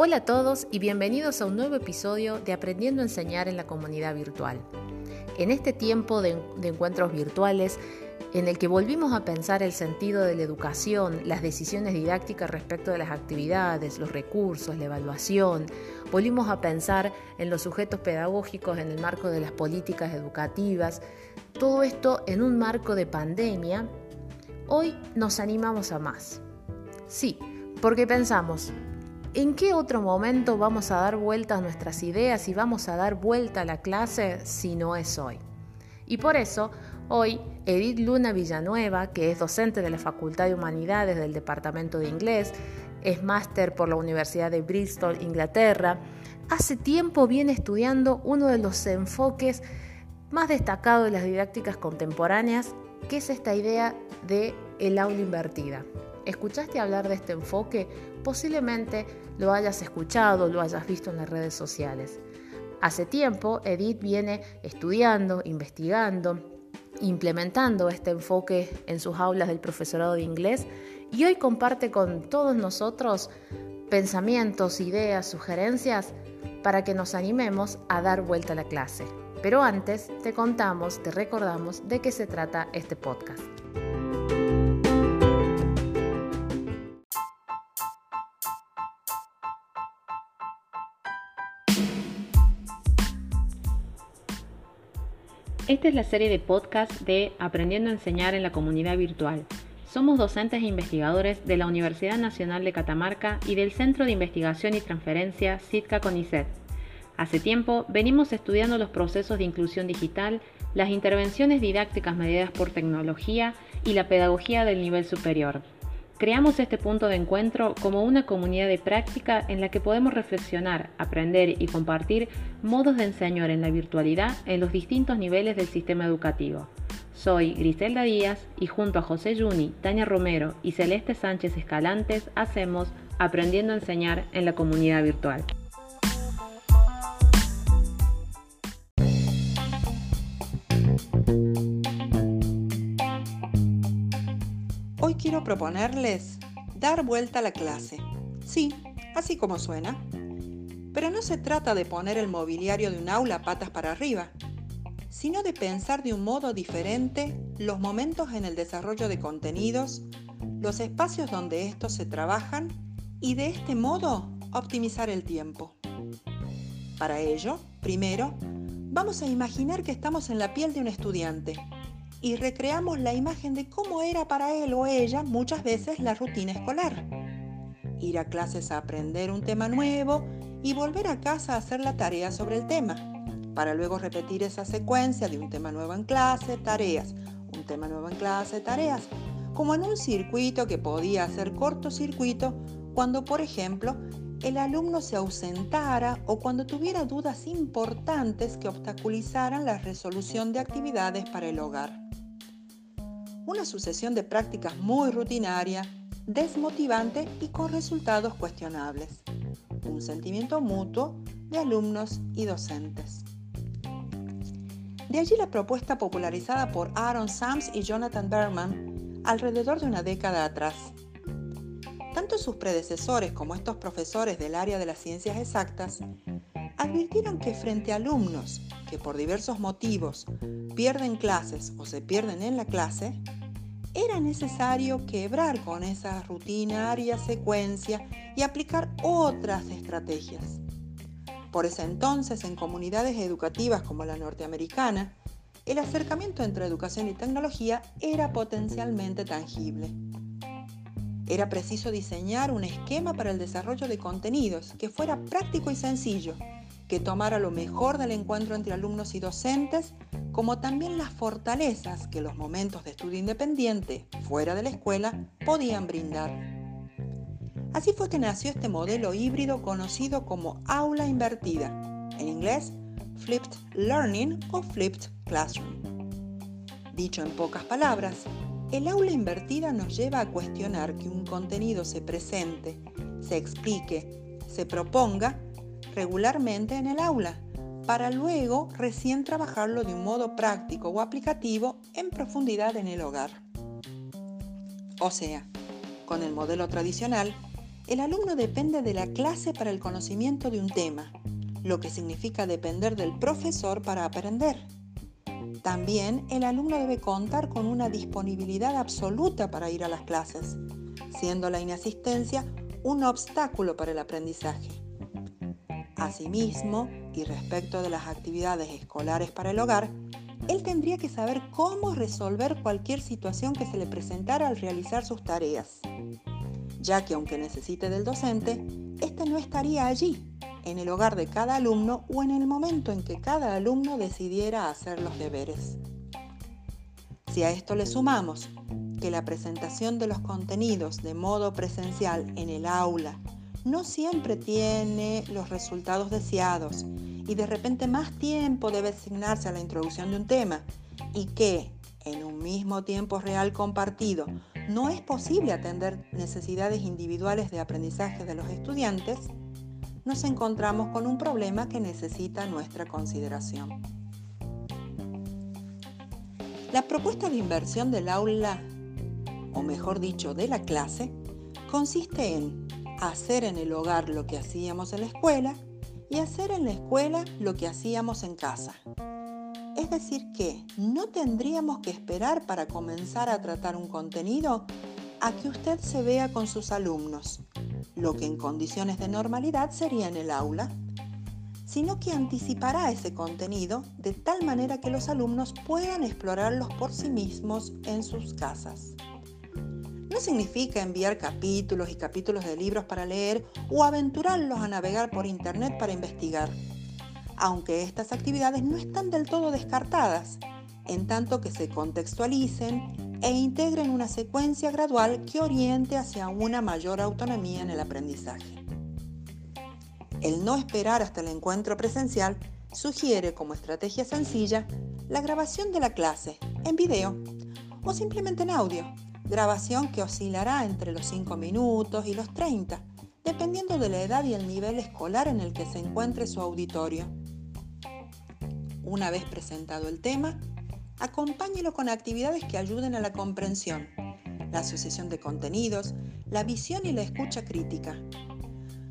Hola a todos y bienvenidos a un nuevo episodio de Aprendiendo a Enseñar en la Comunidad Virtual. En este tiempo de, encuentros virtuales, en el que volvimos a pensar el sentido de la educación, las decisiones didácticas respecto de las actividades, los recursos, la evaluación, volvimos a pensar en los sujetos pedagógicos en el marco de las políticas educativas, todo esto en un marco de pandemia, hoy nos animamos a más. Sí, porque pensamos, ¿En qué otro momento vamos a dar vuelta a nuestras ideas y vamos a dar vuelta a la clase si no es hoy? Y por eso, hoy, Edith Luna Villanueva, que es docente de la Facultad de Humanidades del Departamento de Inglés, es máster por la Universidad de Bristol, Inglaterra, hace tiempo viene estudiando uno de los enfoques más destacados de las didácticas contemporáneas, que es esta idea de el aula invertida. ¿Escuchaste hablar de este enfoque? Posiblemente lo hayas escuchado, lo hayas visto en las redes sociales. Hace tiempo, Edith viene estudiando, investigando, implementando este enfoque en sus aulas del profesorado de inglés y hoy comparte con todos nosotros pensamientos, ideas, sugerencias para que nos animemos a dar vuelta a la clase. Pero antes te contamos, te recordamos de qué se trata este podcast. Esta es la serie de podcast de Aprendiendo a enseñar en la comunidad virtual. Somos docentes e investigadores de la Universidad Nacional de Catamarca y del Centro de Investigación y Transferencia Sitka CONICET. Hace tiempo venimos estudiando los procesos de inclusión digital, las intervenciones didácticas mediadas por tecnología y la pedagogía del nivel superior. Creamos este punto de encuentro como una comunidad de práctica en la que podemos reflexionar, aprender y compartir modos de enseñar en la virtualidad en los distintos niveles del sistema educativo. Soy Griselda Díaz y junto a José Yuni, Tania Romero y Celeste Sánchez Escalantes hacemos Aprendiendo a enseñar en la comunidad virtual. Proponerles dar vuelta a la clase. Sí, así como suena. Pero no se trata de poner el mobiliario de un aula patas para arriba, sino de pensar de un modo diferente los momentos en el desarrollo de contenidos, los espacios donde estos se trabajan y de este modo optimizar el tiempo. Para ello, primero, vamos a imaginar que estamos en la piel de un estudiante y recreamos la imagen de cómo era para él o ella muchas veces la rutina escolar. Ir a clases a aprender un tema nuevo y volver a casa a hacer la tarea sobre el tema, para luego repetir esa secuencia de un tema nuevo en clase, tareas, un tema nuevo en clase, tareas, como en un circuito que podía hacer cortocircuito cuando, por ejemplo, el alumno se ausentara o cuando tuviera dudas importantes que obstaculizaran la resolución de actividades para el hogar una sucesión de prácticas muy rutinaria, desmotivante y con resultados cuestionables. Un sentimiento mutuo de alumnos y docentes. De allí la propuesta popularizada por Aaron Sams y Jonathan Berman alrededor de una década atrás. Tanto sus predecesores como estos profesores del área de las ciencias exactas advirtieron que frente a alumnos que por diversos motivos pierden clases o se pierden en la clase, era necesario quebrar con esa rutinaria secuencia y aplicar otras estrategias. Por ese entonces, en comunidades educativas como la norteamericana, el acercamiento entre educación y tecnología era potencialmente tangible. Era preciso diseñar un esquema para el desarrollo de contenidos que fuera práctico y sencillo, que tomara lo mejor del encuentro entre alumnos y docentes como también las fortalezas que los momentos de estudio independiente fuera de la escuela podían brindar. Así fue que nació este modelo híbrido conocido como aula invertida, en inglés Flipped Learning o Flipped Classroom. Dicho en pocas palabras, el aula invertida nos lleva a cuestionar que un contenido se presente, se explique, se proponga regularmente en el aula para luego recién trabajarlo de un modo práctico o aplicativo en profundidad en el hogar. O sea, con el modelo tradicional, el alumno depende de la clase para el conocimiento de un tema, lo que significa depender del profesor para aprender. También el alumno debe contar con una disponibilidad absoluta para ir a las clases, siendo la inasistencia un obstáculo para el aprendizaje. Asimismo, y respecto de las actividades escolares para el hogar, él tendría que saber cómo resolver cualquier situación que se le presentara al realizar sus tareas, ya que aunque necesite del docente, éste no estaría allí, en el hogar de cada alumno o en el momento en que cada alumno decidiera hacer los deberes. Si a esto le sumamos que la presentación de los contenidos de modo presencial en el aula no siempre tiene los resultados deseados y de repente más tiempo debe asignarse a la introducción de un tema y que en un mismo tiempo real compartido no es posible atender necesidades individuales de aprendizaje de los estudiantes, nos encontramos con un problema que necesita nuestra consideración. La propuesta de inversión del aula, o mejor dicho, de la clase, consiste en hacer en el hogar lo que hacíamos en la escuela y hacer en la escuela lo que hacíamos en casa. Es decir, que no tendríamos que esperar para comenzar a tratar un contenido a que usted se vea con sus alumnos, lo que en condiciones de normalidad sería en el aula, sino que anticipará ese contenido de tal manera que los alumnos puedan explorarlos por sí mismos en sus casas significa enviar capítulos y capítulos de libros para leer o aventurarlos a navegar por Internet para investigar, aunque estas actividades no están del todo descartadas, en tanto que se contextualicen e integren una secuencia gradual que oriente hacia una mayor autonomía en el aprendizaje. El no esperar hasta el encuentro presencial sugiere como estrategia sencilla la grabación de la clase en video o simplemente en audio grabación que oscilará entre los 5 minutos y los 30, dependiendo de la edad y el nivel escolar en el que se encuentre su auditorio. Una vez presentado el tema, acompáñelo con actividades que ayuden a la comprensión, la asociación de contenidos, la visión y la escucha crítica.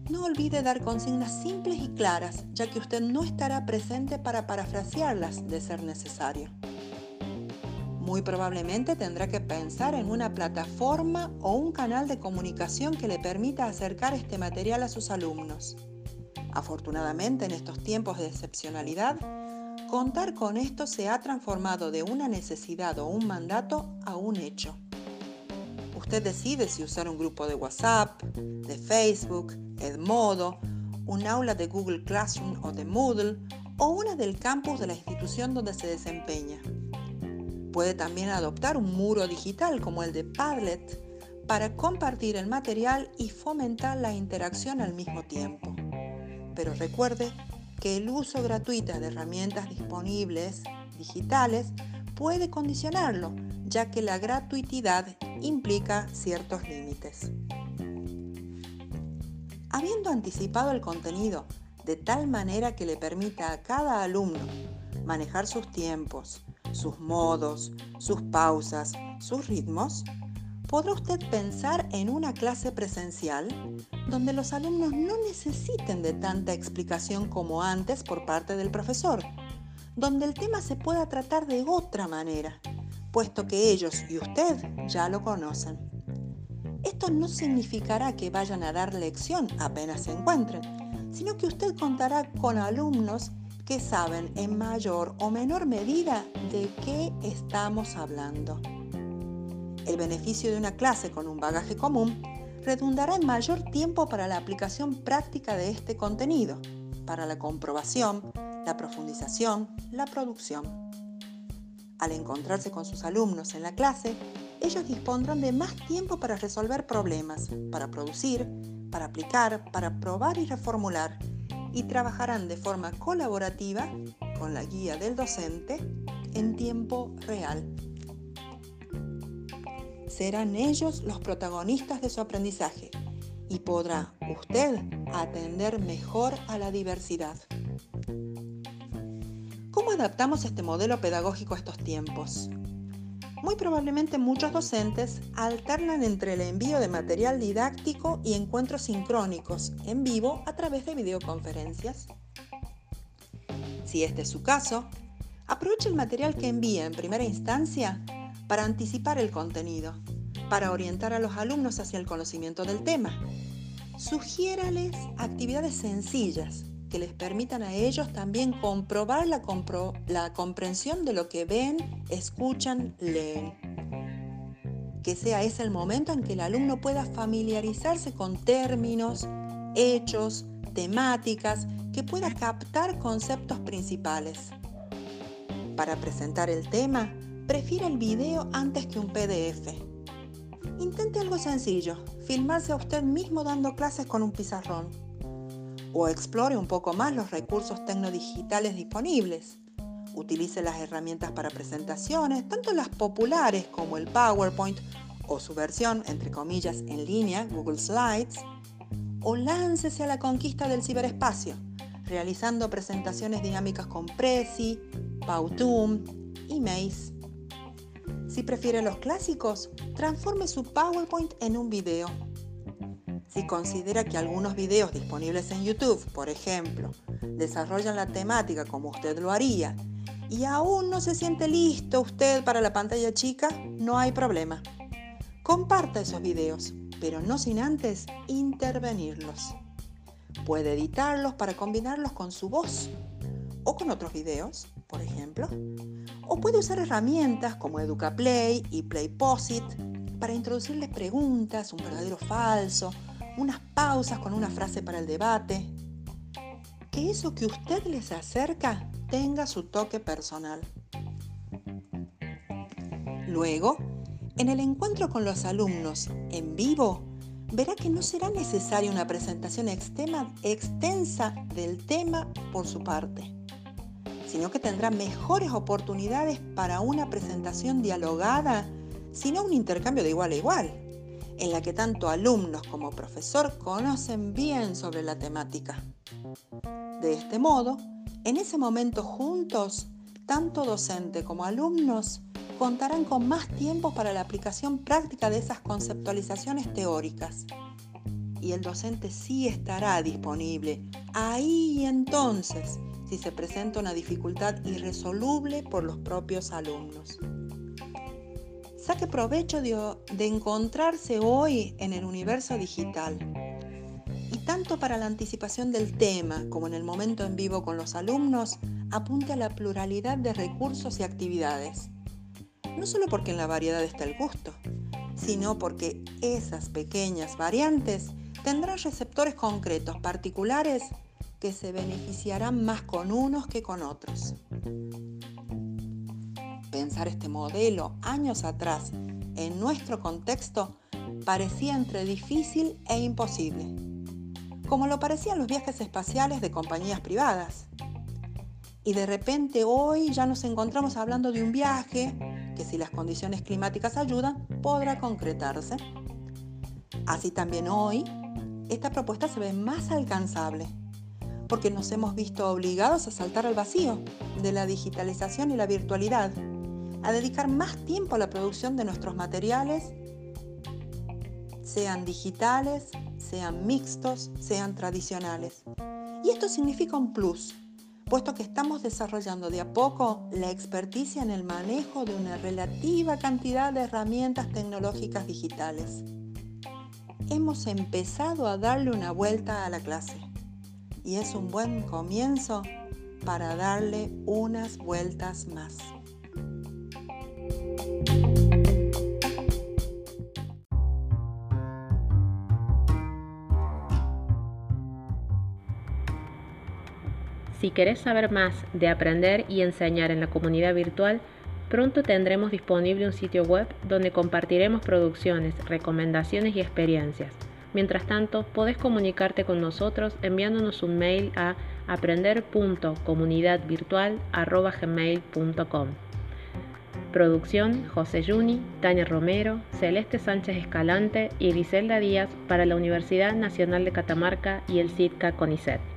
No olvide dar consignas simples y claras, ya que usted no estará presente para parafrasearlas de ser necesario. Muy probablemente tendrá que pensar en una plataforma o un canal de comunicación que le permita acercar este material a sus alumnos. Afortunadamente, en estos tiempos de excepcionalidad, contar con esto se ha transformado de una necesidad o un mandato a un hecho. Usted decide si usar un grupo de WhatsApp, de Facebook, Edmodo, un aula de Google Classroom o de Moodle o una del campus de la institución donde se desempeña. Puede también adoptar un muro digital como el de Padlet para compartir el material y fomentar la interacción al mismo tiempo. Pero recuerde que el uso gratuito de herramientas disponibles digitales puede condicionarlo, ya que la gratuidad implica ciertos límites. Habiendo anticipado el contenido de tal manera que le permita a cada alumno manejar sus tiempos, sus modos, sus pausas, sus ritmos, podrá usted pensar en una clase presencial donde los alumnos no necesiten de tanta explicación como antes por parte del profesor, donde el tema se pueda tratar de otra manera, puesto que ellos y usted ya lo conocen. Esto no significará que vayan a dar lección apenas se encuentren, sino que usted contará con alumnos que saben en mayor o menor medida de qué estamos hablando. El beneficio de una clase con un bagaje común redundará en mayor tiempo para la aplicación práctica de este contenido, para la comprobación, la profundización, la producción. Al encontrarse con sus alumnos en la clase, ellos dispondrán de más tiempo para resolver problemas, para producir, para aplicar, para probar y reformular y trabajarán de forma colaborativa con la guía del docente en tiempo real. Serán ellos los protagonistas de su aprendizaje y podrá usted atender mejor a la diversidad. ¿Cómo adaptamos este modelo pedagógico a estos tiempos? Muy probablemente muchos docentes alternan entre el envío de material didáctico y encuentros sincrónicos en vivo a través de videoconferencias. Si este es su caso, aproveche el material que envía en primera instancia para anticipar el contenido, para orientar a los alumnos hacia el conocimiento del tema. Sugiérales actividades sencillas que les permitan a ellos también comprobar la, la comprensión de lo que ven, escuchan, leen. Que sea ese el momento en que el alumno pueda familiarizarse con términos, hechos, temáticas, que pueda captar conceptos principales. Para presentar el tema, prefiere el video antes que un PDF. Intente algo sencillo, filmarse a usted mismo dando clases con un pizarrón o explore un poco más los recursos tecnodigitales disponibles. Utilice las herramientas para presentaciones, tanto las populares como el PowerPoint o su versión, entre comillas, en línea, Google Slides, o láncese a la conquista del ciberespacio, realizando presentaciones dinámicas con Prezi, Powtoon y Maze. Si prefiere los clásicos, transforme su PowerPoint en un video si considera que algunos videos disponibles en YouTube, por ejemplo, desarrollan la temática como usted lo haría y aún no se siente listo usted para la pantalla chica, no hay problema. Comparta esos videos, pero no sin antes intervenirlos. Puede editarlos para combinarlos con su voz o con otros videos, por ejemplo. O puede usar herramientas como EducaPlay y PlayPosit para introducirles preguntas, un verdadero falso, unas pausas con una frase para el debate. Que eso que usted les acerca tenga su toque personal. Luego, en el encuentro con los alumnos en vivo, verá que no será necesaria una presentación extensa del tema por su parte, sino que tendrá mejores oportunidades para una presentación dialogada, sino un intercambio de igual a igual en la que tanto alumnos como profesor conocen bien sobre la temática. De este modo, en ese momento juntos, tanto docente como alumnos contarán con más tiempo para la aplicación práctica de esas conceptualizaciones teóricas. Y el docente sí estará disponible ahí y entonces si se presenta una dificultad irresoluble por los propios alumnos. Saque provecho de, encontrarse hoy en el universo digital. Y tanto para la anticipación del tema como en el momento en vivo con los alumnos, apunte a la pluralidad de recursos y actividades. No solo porque en la variedad está el gusto, sino porque esas pequeñas variantes tendrán receptores concretos particulares que se beneficiarán más con unos que con otros pensar este modelo años atrás en nuestro contexto parecía entre difícil e imposible, como lo parecían los viajes espaciales de compañías privadas. Y de repente hoy ya nos encontramos hablando de un viaje que si las condiciones climáticas ayudan, podrá concretarse. Así también hoy, esta propuesta se ve más alcanzable, porque nos hemos visto obligados a saltar al vacío de la digitalización y la virtualidad a dedicar más tiempo a la producción de nuestros materiales, sean digitales, sean mixtos, sean tradicionales. Y esto significa un plus, puesto que estamos desarrollando de a poco la experticia en el manejo de una relativa cantidad de herramientas tecnológicas digitales. Hemos empezado a darle una vuelta a la clase y es un buen comienzo para darle unas vueltas más. Si querés saber más de aprender y enseñar en la comunidad virtual, pronto tendremos disponible un sitio web donde compartiremos producciones, recomendaciones y experiencias. Mientras tanto, podés comunicarte con nosotros enviándonos un mail a aprender.comunidadvirtual.gmail.com Producción José Juni, Tania Romero, Celeste Sánchez Escalante y Griselda Díaz para la Universidad Nacional de Catamarca y el CITCA CONICET.